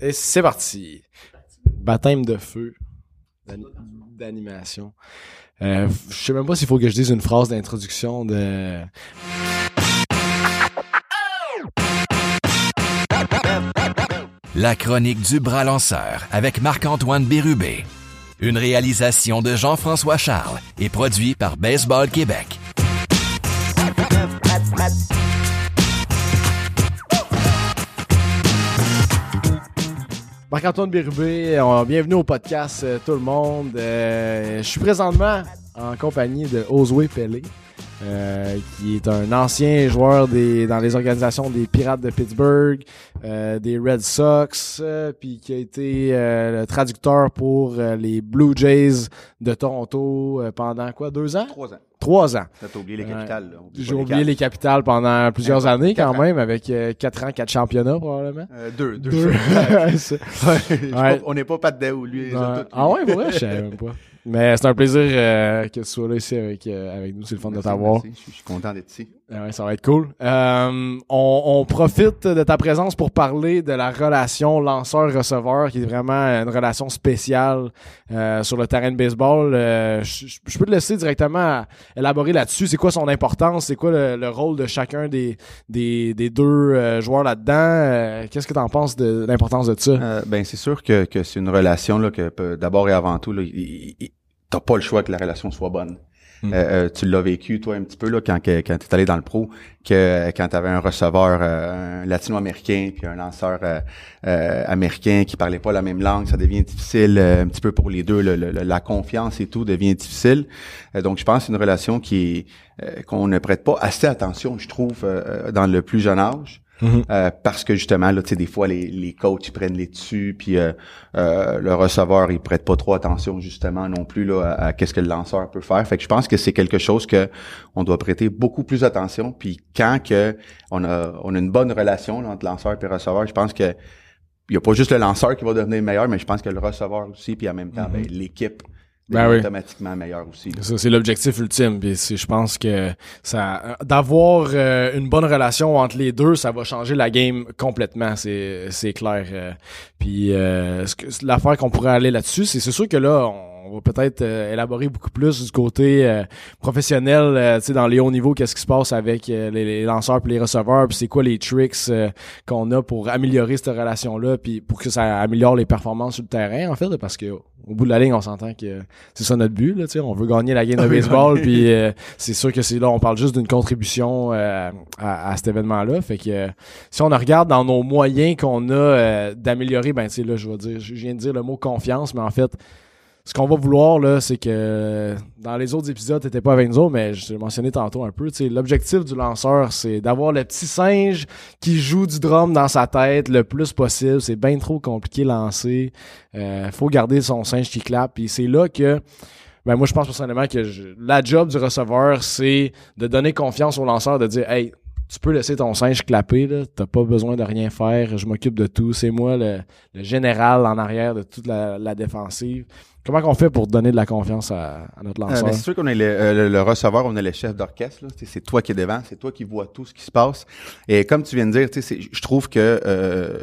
Et, c'est parti. Baptême de feu d'ani- d'animation. Euh, je sais même pas s'il faut que je dise une phrase d'introduction de. La chronique du bras lanceur avec Marc-Antoine Bérubé. Une réalisation de Jean-François Charles et produit par Baseball Québec. Marc-Antoine Bérubé, euh, bienvenue au podcast euh, tout le monde. Euh, je suis présentement en compagnie de Oswey Pelé, euh, qui est un ancien joueur des, dans les organisations des Pirates de Pittsburgh, euh, des Red Sox, euh, puis qui a été le traducteur pour les Blue Jays de Toronto pendant quoi, deux ans? Trois ans. Trois ans. T'as oublié les capitales. J'ai oublié les capitales pendant plusieurs Ouais, années quand ans. même, avec quatre ans, quatre championnats probablement. Deux. Deux. Ouais, on n'est pas pas de ou lui. Ah ouais, vrai, je savais même pas. Mais c'est un plaisir euh, que tu sois là ici avec, euh, avec nous. C'est le fun de t'avoir. Je suis- content d'être ici. Ah ouais, ça va être cool. Euh, on, on profite de ta présence pour parler de la relation lanceur-receveur, qui est vraiment une relation spéciale sur le terrain de baseball. Je, peux te laisser directement élaborer là-dessus. C'est quoi son importance? C'est quoi le, le rôle de chacun des, des, des deux joueurs là-dedans? Qu'est-ce que tu en penses de l'importance de ça? Ben c'est sûr que, que c'est une relation là que peut- d'abord et avant tout là, il- il- il- t'as pas le choix que la relation soit bonne. Mm. Euh, euh, tu l'as vécu toi un petit peu là quand quand t'es allé dans le pro que quand t'avais un receveur euh, latino-américain puis un lanceur euh, euh, américain qui parlait pas la même langue ça devient difficile euh, un petit peu pour les deux le- le- la confiance et tout devient difficile Euh, donc je pense que c'est une relation qui euh, qu'on ne prête pas assez attention je trouve euh, dans le plus jeune âge Mhm. euh, parce que justement là tu sais des fois les, les coachs ils prennent les dessus puis euh, euh, le receveur il prête pas trop attention justement non plus là à, à qu'est-ce que le lanceur peut faire. Fait que je pense que c'est quelque chose que on doit prêter beaucoup plus attention. Puis quand que on a on a une bonne relation là, entre lanceur et receveur je pense que il y a pas juste le lanceur qui va devenir meilleur mais je pense que le receveur aussi puis en même temps ben, l'équipe Ben devient oui. automatiquement meilleure aussi c'est l'objectif ultime. Puis je pense que ça, d'avoir euh, une bonne relation entre les deux, ça va changer la game complètement. C'est, c'est clair. euh. puis euh, l'affaire qu'on pourrait aller là-dessus, c'est, c'est sûr que là, on va peut-être euh, élaborer beaucoup plus du côté euh, professionnel, euh, tu sais, dans les hauts niveaux, qu'est-ce qui se passe avec euh, les, les lanceurs puis les receveurs, puis c'est quoi les tricks euh, qu'on a pour améliorer cette relation-là, puis pour que ça améliore les performances sur le terrain, en fait, parce que au bout de la ligne, on s'entend que c'est ça notre but là, tu sais, on veut gagner la game de baseball puis euh, c'est sûr que c'est là on parle juste d'une contribution euh, à, à cet événement-là, fait que si on regarde dans nos moyens qu'on a euh, d'améliorer ben tu sais là je vais dire je viens de dire le mot confiance mais en fait ce qu'on va vouloir là, c'est que dans les autres épisodes, t'étais pas avec nous mais je l'ai mentionné tantôt un peu. L'objectif du lanceur, c'est d'avoir le petit singe qui joue du drum dans sa tête le plus possible. C'est bien trop compliqué lancer. Euh, faut garder son singe qui clappe. Puis c'est là que ben moi je pense personnellement que je- la job du receveur, c'est de donner confiance au lanceur, de dire Hey, tu peux laisser ton singe clapper, là. T'as pas besoin de rien faire, je m'occupe de tout. C'est moi le, le général en arrière de toute la, la défensive. Comment qu'on fait pour donner de la confiance à, à notre Euh, lanceur? ben, c'est sûr qu'on est le, euh, le- le receveur, on est le chef d'orchestre. C'est toi qui es devant, c'est toi qui vois tout ce qui se passe. Et comme tu viens de dire, je trouve que euh,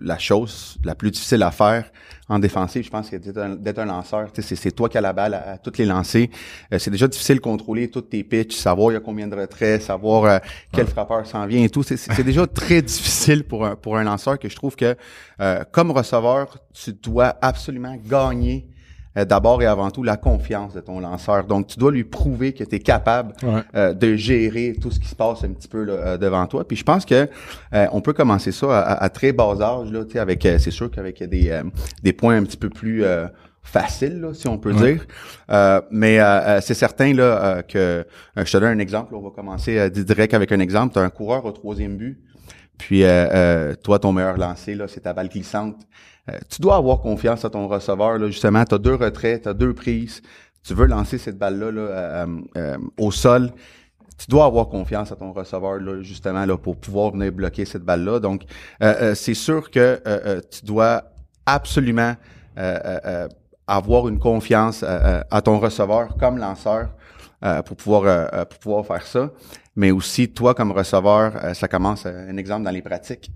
la chose la plus difficile à faire en défensive, je pense que d'être un, d'être un lanceur, c'est c'est toi qui as la balle à, à toutes les lancers. Euh, c'est déjà difficile de contrôler toutes tes pitches, savoir il y a combien de retraits, savoir quel frappeur s'en vient et tout. C'est- C'est c'est déjà très difficile pour un, pour un lanceur que je trouve que euh, comme receveur, tu dois absolument gagner euh, d'abord et avant tout la confiance de ton lanceur. Donc, tu dois lui prouver que tu es capable Ouais. euh, de gérer tout ce qui se passe un petit peu là, euh, devant toi. Puis je pense que euh, on peut commencer ça à, à- très bas âge. Là, tu sais, avec, euh, c'est sûr qu'avec des, euh, des points un petit peu plus euh, faciles, là, si on peut Ouais. dire. Euh, mais c'est certain là euh, que euh, je te donne un exemple. On va commencer euh, direct avec un exemple. Tu as un coureur au troisième but. Puis euh, euh, toi, ton meilleur lancé, là, c'est ta balle glissante. Euh, tu dois avoir confiance à ton receveur. Là, justement, tu as deux retraits, tu as deux prises. Tu veux lancer cette balle-là là, euh, au sol. Tu dois avoir confiance à ton receveur, là, justement, là, pour pouvoir venir bloquer cette balle-là. Donc, euh, euh, c'est sûr que euh, tu dois absolument avoir une confiance à ton receveur comme lanceur pour pouvoir pour pouvoir faire ça. Mais aussi, toi, comme receveur, euh, ça commence, euh, un exemple dans les pratiques.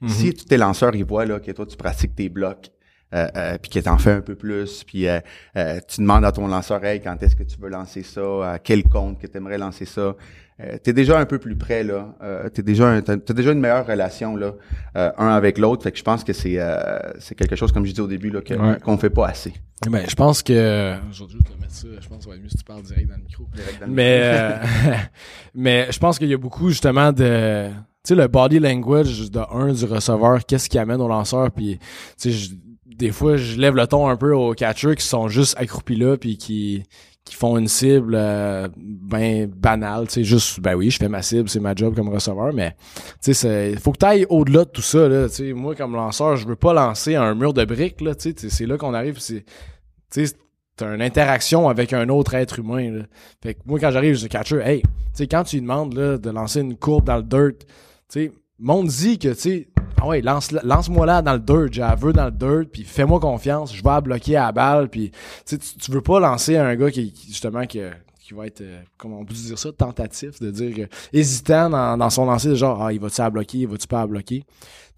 Mm-hmm. Si tous tes lanceurs, ils voient là, que toi, tu pratiques tes blocs, euh, euh, puis que t'en fais un peu plus, puis euh, euh, tu demandes à ton lanceur, hey, quand est-ce que tu veux lancer ça, à quel compte que tu aimerais lancer ça, euh, t'es déjà un peu plus près là, euh, t'es déjà un, t'as, t'as déjà une meilleure relation là, euh, un avec l'autre, fait que je pense que c'est euh, c'est quelque chose comme je disais au début là que, Ouais. qu'on fait pas assez. Ben, je pense que. Aujourd'hui, je te mettre ça. Je pense que ça va être mieux si tu parles direct dans le micro. Mais, euh, mais je pense qu'il y a beaucoup justement de. Tu sais, le body language de un du receveur, qu'est-ce qui amène au lanceur, puis tu sais, je- des fois, je lève le ton un peu aux catchers qui sont juste accroupis là, puis qui qui font une cible euh, ben banale, tu sais, juste, ben oui, je fais ma cible, c'est ma job comme receveur, mais tu sais, faut que tu ailles au-delà de tout ça, là, tu sais, moi, comme lanceur, je veux pas lancer un mur de briques, là, tu sais, c'est là qu'on arrive, c'est, tu sais, t'as une interaction avec un autre être humain. Fait que moi, quand j'arrive, je dis, catcher, hey, tu sais, quand tu lui demandes, là, de lancer une courbe dans le dirt, tu sais, montre-y que, tu sais, ah ouais, lance, lance-moi là dans le dirt, j'ai dans le dirt, puis fais-moi confiance, je vais la bloquer à la balle, puis tu tu veux pas lancer un gars qui, qui, justement, qui, qui va être, euh, comment on peut dire ça, tentatif, de dire, euh, hésitant dans, dans son lancer, genre, ah, il va-tu à bloquer, il va-tu pas à bloquer?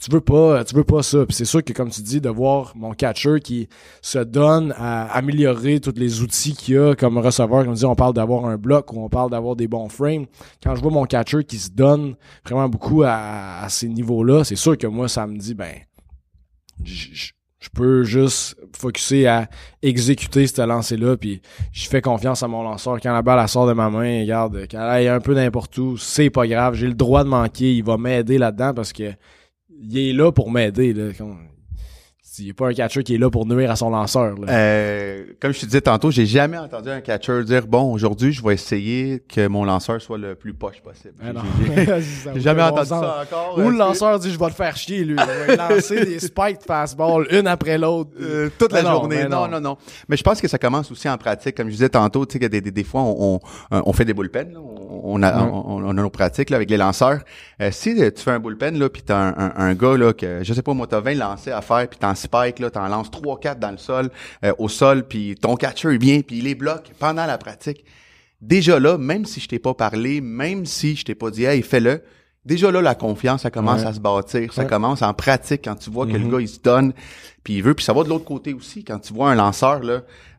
Tu veux pas, tu veux pas ça. Puis c'est sûr que, comme tu dis, de voir mon catcher qui se donne à améliorer tous les outils qu'il a comme receveur, comme on dit, on parle d'avoir un bloc ou on parle d'avoir des bons frames. Quand je vois mon catcher qui se donne vraiment beaucoup à, à ces niveaux-là, c'est sûr que moi, ça me dit, ben, je- je peux juste focuser à exécuter ce lancer-là, puis je fais confiance à mon lanceur. Quand la balle sort de ma main, regarde, qu'elle aille un peu n'importe où, c'est pas grave, j'ai le droit de manquer, il va m'aider là-dedans parce que il est là pour m'aider. Il n'y a pas un catcher qui est là pour nuire à son lanceur. Là. Euh, comme je te disais tantôt, j'ai jamais entendu un catcher dire bon aujourd'hui je vais essayer que mon lanceur soit le plus poche possible. Ah. J'ai- jamais bon entendu ça encore. Ou euh, le lanceur dit je vais te faire chier lui. Il va lancer des spikes fastball une après l'autre. Euh, toute la non, journée. Non, non, non. Mais je pense que ça commence aussi en pratique. Comme je disais tantôt, tu sais, que des, des, des fois, on, on, on fait des bullpens. là. On, on a, Ouais. on, on a nos pratiques là, avec les lanceurs. Euh, si euh, tu fais un bullpen, là, puis t'as un, un, un gars, là, que, je sais pas, moi, t'as 20 lancers à faire, puis t'en spike, là, t'en lances 3-4 dans le sol, euh, au sol, puis ton catcher vient, puis il les bloque pendant la pratique. Déjà là, même si je t'ai pas parlé, même si je t'ai pas dit, hey, fais-le, déjà là, la confiance, ça commence Ouais. à se bâtir. Ça commence en pratique quand tu vois que le Mhm. gars, il se donne, puis il veut. Puis ça va de l'autre côté aussi. Quand tu vois un lanceur, là,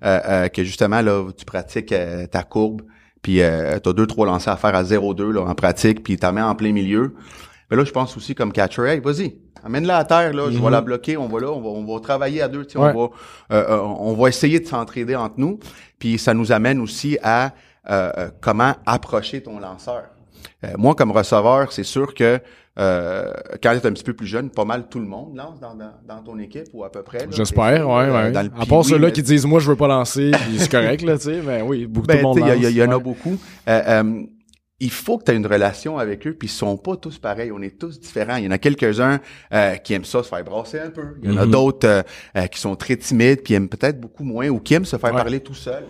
euh, euh, que justement, là, tu pratiques euh, ta courbe, puis euh, tu as deux, trois lancers à faire à 0-2 là, en pratique, puis t'en mets en plein milieu. Mais là, je pense aussi comme catcher, hey, vas-y, amène-la à terre, là, je vais Mhm. la bloquer, on va là, on va, on va travailler à deux, Ouais. on va euh, euh, on va essayer de s'entraider entre nous. Puis ça nous amène aussi à euh, euh, comment approcher ton lanceur. Euh, moi, comme receveur, c'est sûr que euh, quand tu es un petit peu plus jeune, pas mal tout le monde lance dans, dans, dans ton équipe ou à peu près. J'espère, ouais, Euh, ouais. dans le à part ceux-là mais- qui disent moi je veux pas lancer, c'est correct là, tu sais, mais oui, beaucoup ben, tout le monde il y, a- lance. il y en a beaucoup. Euh, euh, il faut que tu aies une relation avec eux, puis ils sont pas tous pareils. On est tous différents. Il y en a quelques-uns euh, qui aiment ça se faire brasser un peu. Il y en a Mhm. d'autres euh, euh, qui sont très timides, puis aiment peut-être beaucoup moins, ou qui aiment se faire Ouais. parler tout seul.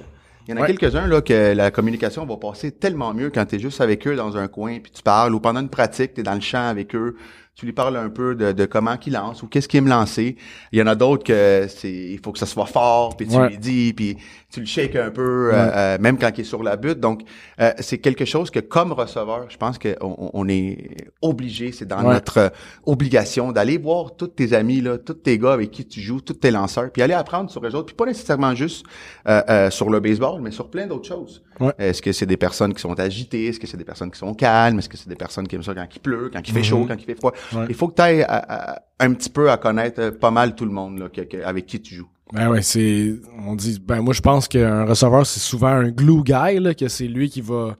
Il y en a Ouais. quelques-uns là que la communication va passer tellement mieux quand tu es juste avec eux dans un coin, puis tu parles, ou pendant une pratique, tu es dans le champ avec eux, tu lui parles un peu de, de comment qu'il lance ou qu'est-ce qu'il aime lancer. Il y en a d'autres que c'est il faut que ça soit fort, puis tu Ouais. lui dis, puis tu le shakes un peu, euh, Ouais. euh, même quand il est sur la butte. Donc, euh, c'est quelque chose que comme receveur, je pense qu'on on- est obligé, c'est dans Ouais. notre euh, obligation d'aller voir tous tes amis, là, tous tes gars avec qui tu joues, tous tes lanceurs, puis aller apprendre sur eux autres, puis pas nécessairement juste euh, euh, sur le baseball, mais sur plein d'autres choses. Ouais. Est-ce que c'est des personnes qui sont agitées? Est-ce que c'est des personnes qui sont calmes? Est-ce que c'est des personnes qui aiment ça quand il pleut, quand il fait Mhm. chaud, quand il fait froid? Ouais. Il faut que tu ailles un petit peu à connaître euh, pas mal tout le monde là, que- que- avec qui tu joues. Ben ouais, c'est on dit ben moi je pense qu'un receveur c'est souvent un glue guy là, que c'est lui qui va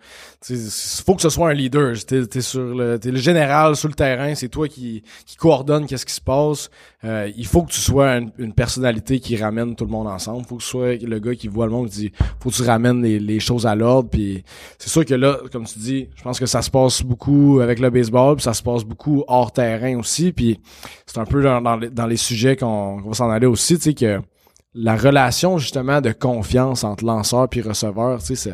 il faut que ce soit un leader, t'es es sur le t'es le général sur le terrain, c'est toi qui qui coordonne qu'est-ce qui se passe. Euh, il faut que tu sois une, une personnalité qui ramène tout le monde ensemble, faut que tu sois le gars qui voit le monde qui dit faut que tu ramènes les, les choses à l'ordre. Puis c'est sûr que là comme tu dis, je pense que ça se passe beaucoup avec le baseball, puis ça se passe beaucoup hors terrain aussi. Puis c'est un peu dans, dans, les, dans les sujets qu'on va s'en aller aussi, tu sais que la relation justement de confiance entre lanceur puis receveur, tu sais,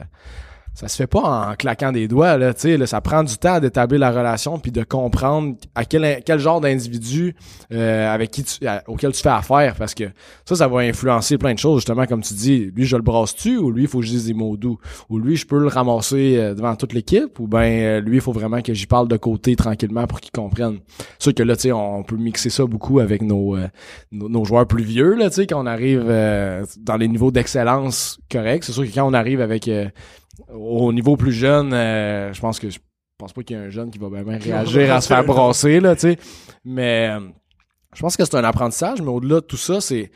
ça, se fait pas en claquant des doigts là, tu sais, ça prend du temps d'établir la relation puis de comprendre à quel quel genre d'individu euh, avec qui tu, auquel tu fais affaire parce que ça ça va influencer plein de choses justement comme tu dis, lui je le brasse-tu ou lui il faut que je dise des mots doux? Ou lui je peux le ramasser euh, devant toute l'équipe ou ben euh, lui il faut vraiment que j'y parle de côté tranquillement pour qu'il comprenne. Sûr que là tu sais on peut mixer ça beaucoup avec nos nos, nos, joueurs plus vieux là, tu sais quand on arrive dans les niveaux d'excellence corrects, c'est sûr que quand on arrive avec au niveau plus jeune, euh, je pense que je pense pas qu'il y ait un jeune qui va bien réagir à se faire brasser, là, tu sais. Mais euh, je pense que c'est un apprentissage, mais au-delà de tout ça, c'est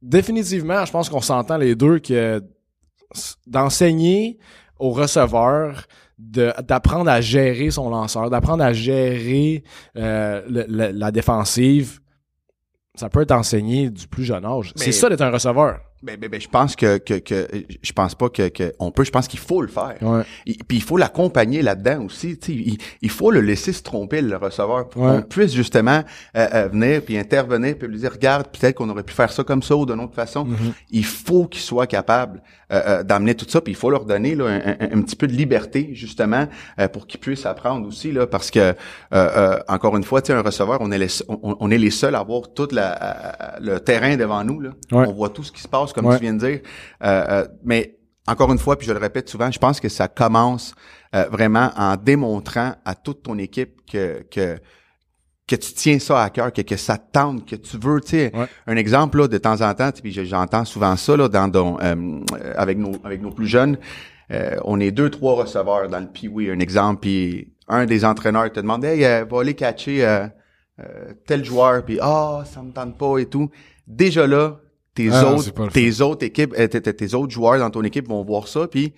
définitivement, je pense qu'on s'entend les deux que d'enseigner au receveur d'apprendre à gérer son lanceur, d'apprendre à gérer euh, la défensive, ça peut être enseigné du plus jeune âge. C'est ça d'être un receveur. Ben, ben, ben, je pense que, que, que je pense pas que, que on peut, je pense qu'il faut le faire. Ouais. puis il faut l'accompagner là-dedans aussi. Il, il faut le laisser se tromper le receveur pour qu'on puisse justement euh, euh, venir puis intervenir puis lui dire regarde peut-être qu'on aurait pu faire ça comme ça ou d'une autre façon. Mm-hmm. Il faut qu'il soit capable euh, d'amener tout ça puis il faut leur donner là, un, petit peu de liberté justement pour qu'ils puissent apprendre aussi là parce que encore une fois, tu un receveur, on est les, on, est les seuls à avoir tout la, le terrain devant nous là. On voit tout ce qui se passe comme tu viens de dire. Euh, euh, mais encore une fois, puis je le répète souvent, je pense que ça commence euh, vraiment en démontrant à toute ton équipe que que que tu tiens ça à cœur, que, que ça tente, que tu veux, tu sais, un exemple là, de temps en temps, puis j'entends souvent ça là, dans, avec nos avec nos plus jeunes, on est deux trois receveurs dans le oui un exemple, puis un des entraîneurs te demande, hey, va aller catcher tel joueur, puis ah, ça me tente pas et tout. Déjà là, tes ah autres tes autres équipes euh, tes, autres joueurs dans ton équipe vont voir ça puis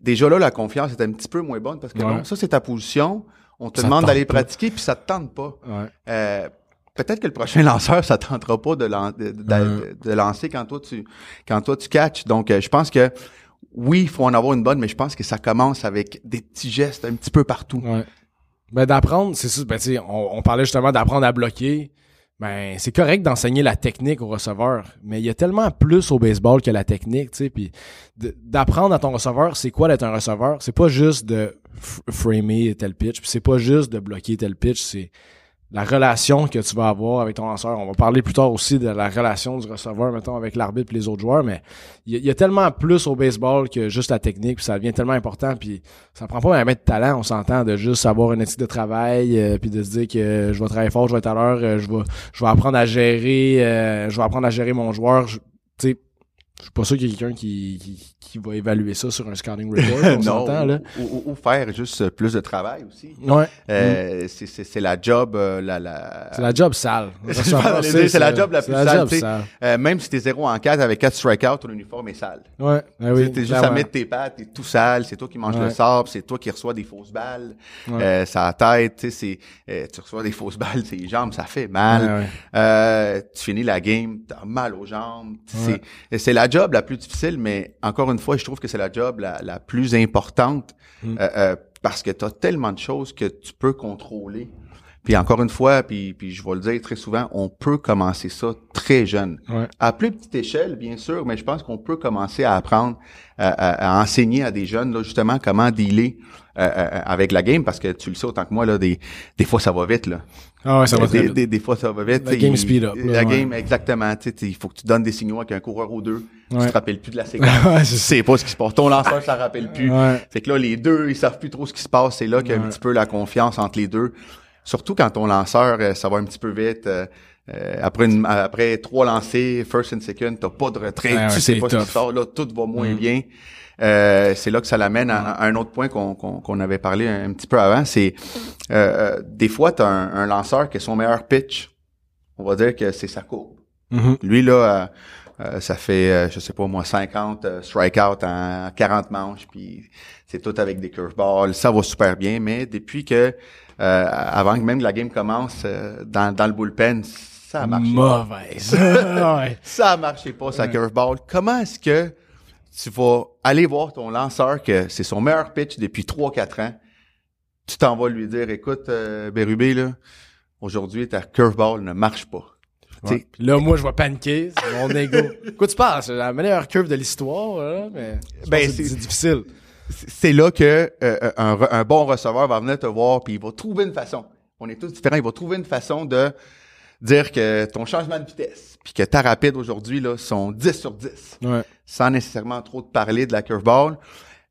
déjà là la confiance est un petit peu moins bonne parce que non ça c'est ta position on te demande d'aller pratiquer puis ça te tente pas. Euh, peut-être que le prochain lanceur ça tentera pas de, de, lancer quand toi tu quand toi tu catches. Donc euh, je pense que oui il faut en avoir une bonne mais je pense que ça commence avec des petits gestes un petit peu partout. Ouais. ben d'apprendre c'est ça ben, on, on parlait justement d'apprendre à bloquer ben c'est correct d'enseigner la technique au receveur, mais il y a tellement plus au baseball que la technique, tu sais, puis d'apprendre à ton receveur c'est quoi d'être un receveur, c'est pas juste de framer tel pitch, puis c'est pas juste de bloquer tel pitch, c'est la relation que tu vas avoir avec ton lanceur. On va parler plus tard aussi de la relation du receveur, mettons, avec l'arbitre et les autres joueurs, mais il y, a tellement plus au baseball que juste la technique, puis ça devient tellement important, puis ça prend pas un mètre de talent, on s'entend, de juste avoir une éthique de travail, euh, puis de se dire que je vais travailler fort, je vais être à l'heure, euh, je vais je vais apprendre à gérer, euh, je vais apprendre à gérer mon joueur, tu sais, je suis pas sûr qu'il y ait quelqu'un qui, qui, qui, va évaluer ça sur un scouting report. On s'entend, là. Ou, ou, faire juste plus de travail aussi. Ouais. Euh, mm. C'est la job, euh, la, la... C'est la job sale. c'est la job la plus sale. sale. Euh, même si t'es 0 en 4 avec 4 strikeouts, ton uniforme est sale. Ouais. Ben oui. T'es juste à mettre tes pattes, t'es tout sale, c'est toi qui manges le sable, c'est toi qui reçois des fausses balles. Euh, ça tête, tu sais, euh, tu reçois des fausses balles, tes jambes, ça fait mal. Tu finis la game, t'as mal aux jambes. C'est la job la plus difficile, mais encore une fois, je trouve que c'est la job la, la plus importante mm. euh, euh, parce que tu as tellement de choses que tu peux contrôler. Puis encore une fois, puis, puis je vais le dire très souvent, on peut commencer ça très jeune. À plus petite échelle, bien sûr, mais je pense qu'on peut commencer à apprendre, à, enseigner à des jeunes là, justement comment dealer euh, avec la game, parce que tu le sais autant que moi, là, des, des fois ça va vite. Là. Ah ouais, ça va des, vite. Des, des, fois, ça va vite. La game speed up. la game, exactement. Il faut que tu donnes des signaux avec un coureur ou deux. Tu te rappelles plus de la séquence. tu sais pas ce qui se passe. Ton lanceur, ça rappelle plus. Fait que là, les deux, ils savent plus trop ce qui se passe. C'est là qu'il y a un petit peu la confiance entre les deux. Surtout quand ton lanceur, euh, ça va un petit peu vite. Euh, euh, après une, après trois lancers, first and second, t'as pas de retrait, tu sais pas ce qui passe. Là, tout va moins mm. bien. Euh, c'est là que ça l'amène à, un autre point qu'on avait parlé un, petit peu avant, c'est euh, des fois, tu as un, lanceur qui est son meilleur pitch. On va dire que c'est sa courbe. Mm-hmm. Lui, là, euh, ça fait, je sais pas moi, 50 strikeouts en 40 manches, puis c'est tout avec des curveballs. Ça va super bien, mais depuis que, avant que même la game commence, dans, dans le bullpen, ça a marché. Mauvaise. ça a marché pas, sa curveball. Comment est-ce que tu vas aller voir ton lanceur que c'est son meilleur pitch depuis 3-4 ans? Tu t'en vas lui dire, écoute, euh, Bérubé, là, aujourd'hui, ta curveball ne marche pas. Là, moi, je vois paniquer, c'est mon ego. Quoi tu penses? C'est la meilleure curve de l'histoire, mais ben, c'est difficile. c'est là que euh, un, re- un bon receveur va venir te voir puis il va trouver une façon. On est tous différents. Il va trouver une façon de dire que ton changement de vitesse puis que ta rapide aujourd'hui là sont 10 sur 10 Ouais. sans nécessairement trop te parler de la curveball.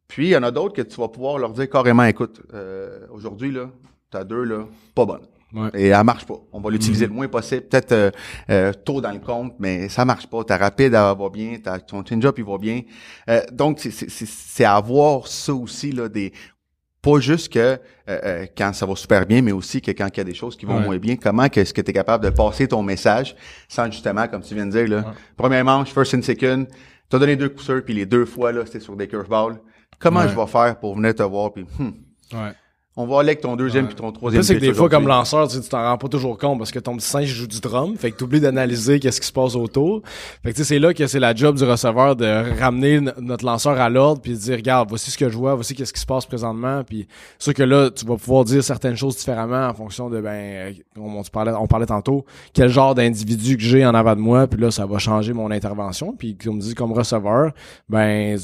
Puis il y en a d'autres que tu vas pouvoir leur dire carrément écoute euh, aujourd'hui là t'as deux là pas bonne. Ouais. Et elle marche pas. On va l'utiliser le moins possible, peut-être euh, euh, tôt dans le compte, mais ça marche pas. Ta rapide, elle va bien, ta, ton change-up, il va bien. Euh, donc, c'est- c'est c'est- c'est avoir ça aussi, là, des pas juste que euh, euh, quand ça va super bien, mais aussi que quand il y a des choses qui vont Ouais. moins bien, comment est-ce que tu es capable de passer ton message sans justement, comme tu viens de dire, là, première manche, first and second, t'as donné deux coups sûrs, puis les deux fois, là, c'était sur des curveballs. Comment Ouais. je vais faire pour venir te voir, puis hmm, Ouais. On va aller avec ton deuxième puis ton troisième c'est que des fois, comme lanceur, tu t'en rends pas toujours compte parce que ton petit singe joue du drum. Fait que t'oublies d'analyser qu'est-ce qui se passe autour. Fait que tu sais, c'est là que c'est la job du receveur de ramener notre lanceur à l'ordre puis de dire, regarde, voici ce que je vois, voici qu'est-ce qui se passe présentement. Puis sûr que là, tu vas pouvoir dire certaines choses différemment en fonction de, ben, euh, on, on parlait, on parlait tantôt, quel genre d'individu que j'ai en avant de moi. Puis là, ça va changer mon intervention. Puis comme dit, comme receveur, ben,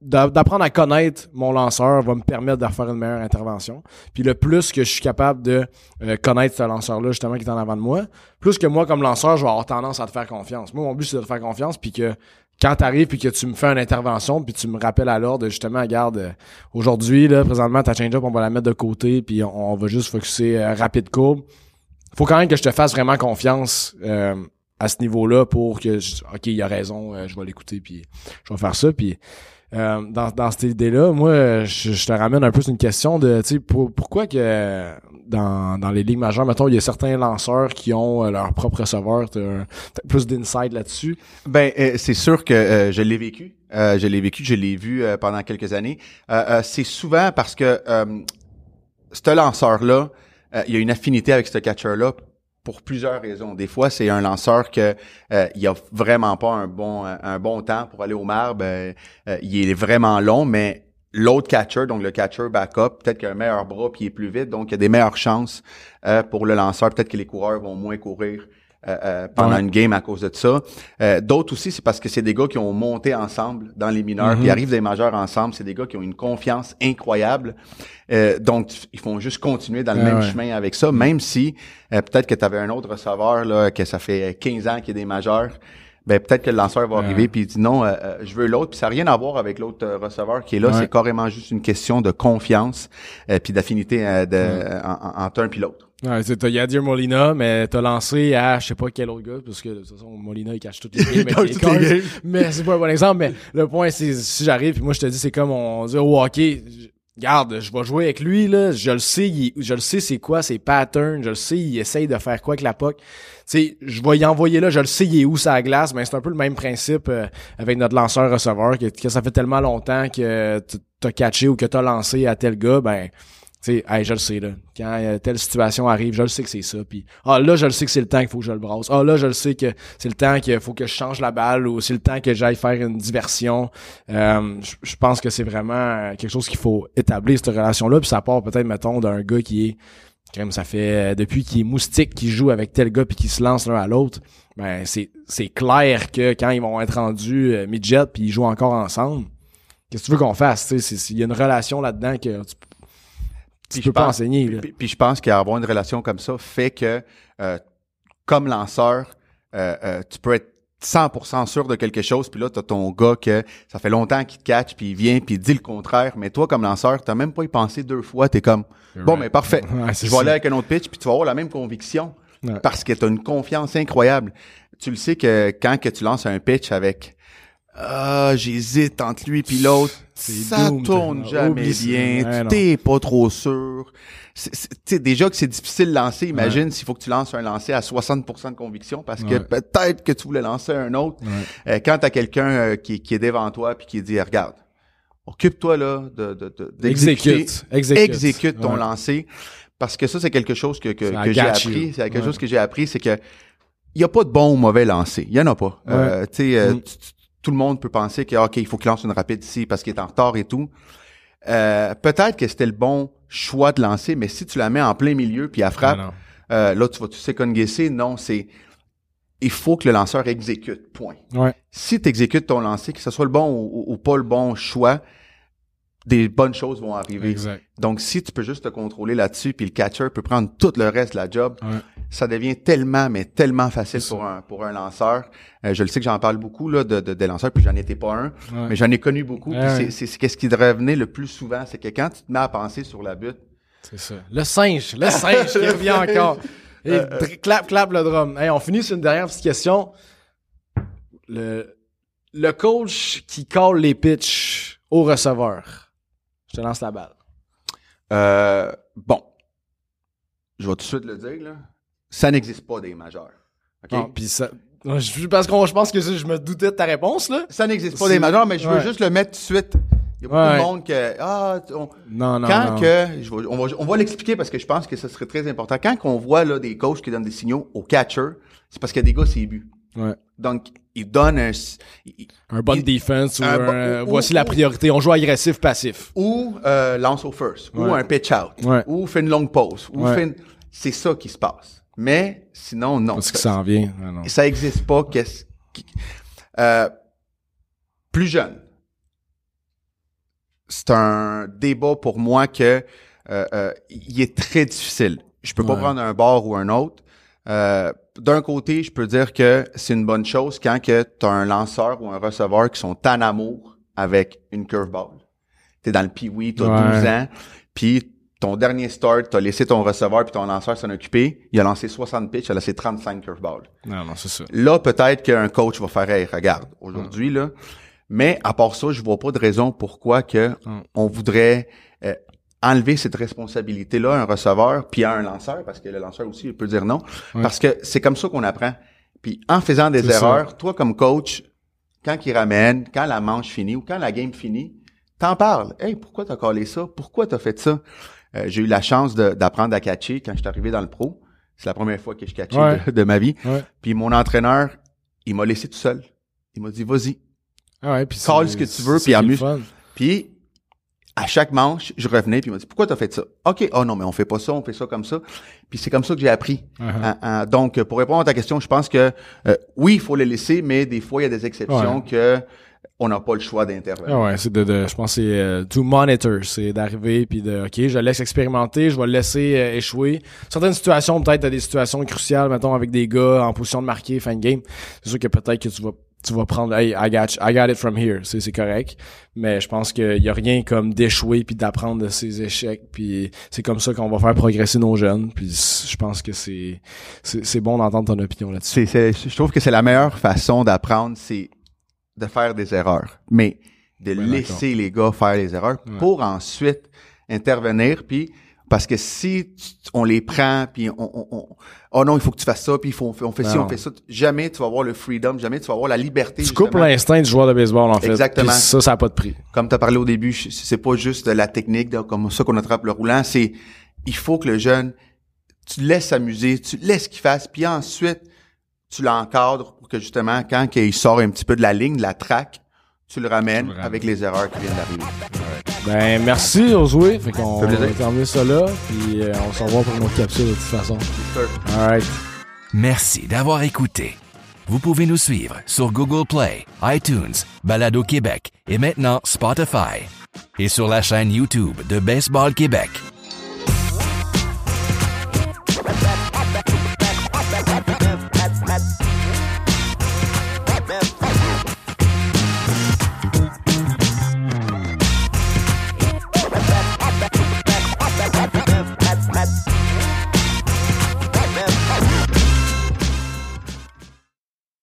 d'apprendre à connaître mon lanceur va me permettre de faire une meilleure intervention. Puis le plus que je suis capable de euh, connaître ce lanceur-là, justement, qui est en avant de moi, plus que moi, comme lanceur, je vais avoir tendance à te faire confiance. Moi, mon but, c'est de te faire confiance, puis que quand t'arrives, puis que tu me fais une intervention, puis tu me rappelles à l'ordre, justement, regarde, euh, aujourd'hui, là, présentement, ta change-up, on va la mettre de côté, puis on, va juste focuser euh, rapide courbe. Faut quand même que je te fasse vraiment confiance euh, à ce niveau-là pour que, je- OK, il a raison, je vais l'écouter, puis je vais faire ça, puis... Euh, dans, dans cette idée-là, moi, je, je te ramène un peu sur une question de, tu sais, pour- pourquoi que dans, dans les ligues majeures, mettons, il y a certains lanceurs qui ont euh, leur propre receveur, t'as plus d'insight là-dessus? Ben, euh, c'est sûr que euh, je l'ai vécu. Je l'ai vécu, je l'ai vu pendant quelques années. C'est souvent parce que ce lanceur-là, il y a une affinité avec ce catcher-là pour plusieurs raisons. Des fois, c'est un lanceur que euh, il a vraiment pas un bon un bon temps pour aller au marbre. Euh, euh, il est vraiment long, mais l'autre catcher, donc le catcher backup, peut-être qu'il a un meilleur bras puis il est plus vite, donc il y a des meilleures chances euh, pour le lanceur. Peut-être que les coureurs vont moins courir euh, euh, pendant Ouais. une game à cause de ça. Euh, D'autres aussi, c'est parce que c'est des gars qui ont monté ensemble dans les mineurs, Mhm. puis arrivent des majeurs ensemble. C'est des gars qui ont une confiance incroyable. Euh, donc, ils font juste continuer dans le Ah même ouais. chemin avec ça, même si euh, peut-être que tu avais un autre receveur, là, que ça fait 15 ans qu'il est des majeurs. Ben, peut-être que le lanceur va arriver puis il dit non, je veux l'autre, puis ça n'a rien à voir avec l'autre receveur qui est là, Ouais. c'est carrément juste une question de confiance euh, puis d'affinité euh, de, entre un puis l'autre. Ouais, t'as Yadir Molina, mais t'as lancé à je sais pas quel autre gars, parce que de toute façon, Molina, il cache toutes les games avec les Cards. games. Mais c'est pas un bon exemple, mais le point, c'est si j'arrive, puis moi je te dis, c'est comme on dit au hockey, je- Regarde, je vais jouer avec lui, là. Je le sais, il- je le sais c'est quoi ses patterns. Je le sais, il essaye de faire quoi avec la puck. Tu sais, je vais y envoyer là, je le sais, il est où sa glace, mais c'est un peu le même principe euh, avec notre lanceur-receveur, que, que ça fait tellement longtemps que t'as catché ou que t'as lancé à tel gars, ben, sais, hey, je le sais, là. Quand euh, telle situation arrive, je le sais que c'est ça. Puis, ah, là, je le sais que c'est le temps qu'il faut que je le brasse. Ah, là, je le sais que c'est le temps qu'il faut que je change la balle ou c'est le temps que j'aille faire une diversion. Euh, je pense que c'est vraiment euh, quelque chose qu'il faut établir, cette relation-là. Puis ça part peut-être, mettons, d'un gars qui est, comme ça fait, euh, depuis qu'il est moustique, qui joue avec tel gars puis qui se lance l'un à l'autre. Ben, c'est, c'est clair que quand ils vont être rendus midget puis ils jouent encore ensemble, qu'est-ce que tu veux qu'on fasse? Il y a une relation là-dedans que tu, tu Puis peux je pas pense- enseigner. Là. Puis, puis je pense qu'avoir une relation comme ça fait que, euh, comme lanceur, euh, euh, tu peux être 100% sûr de quelque chose, puis là, t'as ton gars que ça fait longtemps qu'il te catch, puis il vient, puis il dit le contraire, mais toi, comme lanceur, t'as même pas y pensé deux fois, t'es comme, bon, mais parfait, Ouais, je vais ça. aller avec un autre pitch, puis tu vas avoir la même conviction, Ouais. parce que t'as une confiance incroyable. Tu le sais que quand que tu lances un pitch avec, ah, j'hésite entre lui puis l'autre, ça doom, tourne t'as- jamais bien, Ouais, non. tu t'es pas trop sûr. Tu sais, déjà que c'est difficile de lancer, imagine s'il faut que tu lances un lancer à 60% de conviction parce que Ouais. peut-être que tu voulais lancer un autre. Euh, quand t'as quelqu'un euh, qui, qui est devant toi puis qui dit, regarde, occupe-toi là de, de, Exécute. Exécute. exécute ton lancer parce que ça c'est quelque chose que, que, j'ai appris c'est quelque chose que j'ai appris c'est que il y a pas de bon ou mauvais lancer il y en a pas Euh, tu sais euh, Mm. tu- tout le monde peut penser que ok il faut qu'il lance une rapide ici parce qu'il est en retard et tout Euh, peut-être que c'était le bon choix de lancer mais si tu la mets en plein milieu puis à frappe non. euh, là tu vas tu second guesser non c'est il faut que le lanceur exécute point Ouais. si tu exécutes ton lancer, que ce soit le bon ou, ou- ou pas le bon choix, des bonnes choses vont arriver. Exact. Donc, si tu peux juste te contrôler là-dessus, puis le catcher peut prendre tout le reste de la job, Ouais. ça devient tellement, mais tellement facile pour un, pour un lanceur. Euh, je le sais que j'en parle beaucoup là, de, de, des lanceurs, puis j'en étais pas un, Ouais. mais j'en ai connu beaucoup. Ouais, c'est- qu'est-ce qui revenait le plus souvent, c'est que quand tu te mets à penser sur la butte, C'est ça. Le singe, le singe qui revient encore. Et Euh, clap, clap le drum. Hey, on finit sur une dernière petite question. Le, le coach qui call les pitchs au receveur. Je te lance la balle. euh, bon, je vais tout de suite le dire, là, ça n'existe pas des majeurs. OK? Non, puis ça, je- parce qu'on, je pense que je me doutais de ta réponse, là. Ça n'existe pas des majeurs, mais je veux ouais. juste le mettre tout de suite. Il y a beaucoup Ouais. de monde que ah on- Non, non, quand non. que je on va on va l'expliquer parce que je pense que ce serait très important. Quand qu'on voit là des coachs qui donnent des signaux au catcher, c'est parce qu'il y a des gars c'est but. Ouais. Donc ils donnent un il- Un bon Il- defense ou un bon- un- ou- voici ou- la priorité. On joue agressif, passif. ou euh, lance au first ou un pitch out Ouais. ou fait une longue pause ou Ouais. fait une- c'est ça qui se passe. Mais sinon non. Parce que Ça- en vient. Ah, non. ça existe pas. Qu'est-ce euh, plus jeune. C'est un débat pour moi que euh, il est très difficile. Je peux pas prendre un bord ou un autre. Euh, D'un côté, je peux dire que c'est une bonne chose quand que tu as un lanceur ou un receveur qui sont en amour avec une curveball. Tu es dans le pee-wee, tu as Ouais. 12 ans, puis ton dernier start, tu as laissé ton receveur puis ton lanceur s'en occuper. Il a lancé 60 pitches, il a lancé 35 curveballs. Non, non, c'est ça. Là, peut-être qu'un coach va faire, hey, regarde, aujourd'hui, là. Mais à part ça, je vois pas de raison pourquoi que on voudrait euh, enlever cette responsabilité-là à un receveur puis à un lanceur, parce que le lanceur aussi, il peut dire non. Ouais. Parce que c'est comme ça qu'on apprend. Puis en faisant des ça. erreurs, toi comme coach, quand il ramène, quand la manche finit ou quand la game finit, t'en parles. Hey, pourquoi t'as collé ça? Pourquoi t'as fait ça? Euh, j'ai eu la chance d'apprendre à catcher quand je suis arrivé dans le pro. C'est la première fois que je catchais Ouais. de, de ma vie. Ouais. Puis mon entraîneur, il m'a laissé tout seul. Il m'a dit, vas-y. Ah ouais, puis Call ce que tu veux, puis amuse-. Puis, à chaque manche, je revenais, puis il m'a dit, pourquoi t'as fait ça? OK, oh non, mais on fait pas ça, on fait ça comme ça. Puis c'est comme ça que j'ai appris. Uh-huh. À- à- donc, pour répondre à ta question, je pense que euh, oui, il faut le laisser, mais des fois, il y a des exceptions Ouais. que on n'a pas le choix d'intervenir. Ah ouais, c'est de, de- je pense que c'est euh, to monitor, c'est d'arriver puis de OK, je laisse expérimenter, je vais le laisser euh, échouer. Certaines situations, peut-être t'as des situations cruciales, mettons avec des gars en position de marquer fin de game. C'est sûr que peut-être que tu vas tu vas prendre hey, I got, I got it from here, c'est c'est correct, mais je pense qu'il y a rien comme d'échouer puis d'apprendre de ses échecs puis c'est comme ça qu'on va faire progresser nos jeunes puis je pense que c'est c'est c'est bon d'entendre ton opinion là-dessus. C'est, c'est- je trouve que c'est la meilleure façon d'apprendre, c'est de faire des erreurs, mais de laisser les gars faire les erreurs Ouais. pour ensuite intervenir, puis parce que si tu- on les prend, puis on, on, on- oh non, il faut que tu fasses ça, puis il faut, on fait ci, Non. on fait ça, jamais tu vas avoir le freedom, jamais tu vas avoir la liberté. Tu coupes l'instinct du joueur de baseball en fait. Exactement. Puis ça ça a pas de prix. Comme tu as parlé au début, c'est pas juste de la technique, de- comme ça qu'on attrape le roulant, c'est il faut que le jeune, tu laisses s'amuser, tu laisses qu'il fasse, puis ensuite, tu l'encadres pour que justement, quand il sort un petit peu de la ligne, de la track, tu le ramènes le avec les erreurs qui viennent d'arriver. Ben, merci, Josué. Fait qu'on va terminer ça là. Puis euh, on se revoit pour une autre capsule de toute façon. Alright. Merci d'avoir écouté. Vous pouvez nous suivre sur Google Play, iTunes, Balado Québec et maintenant Spotify. Et sur la chaîne YouTube de Baseball Québec.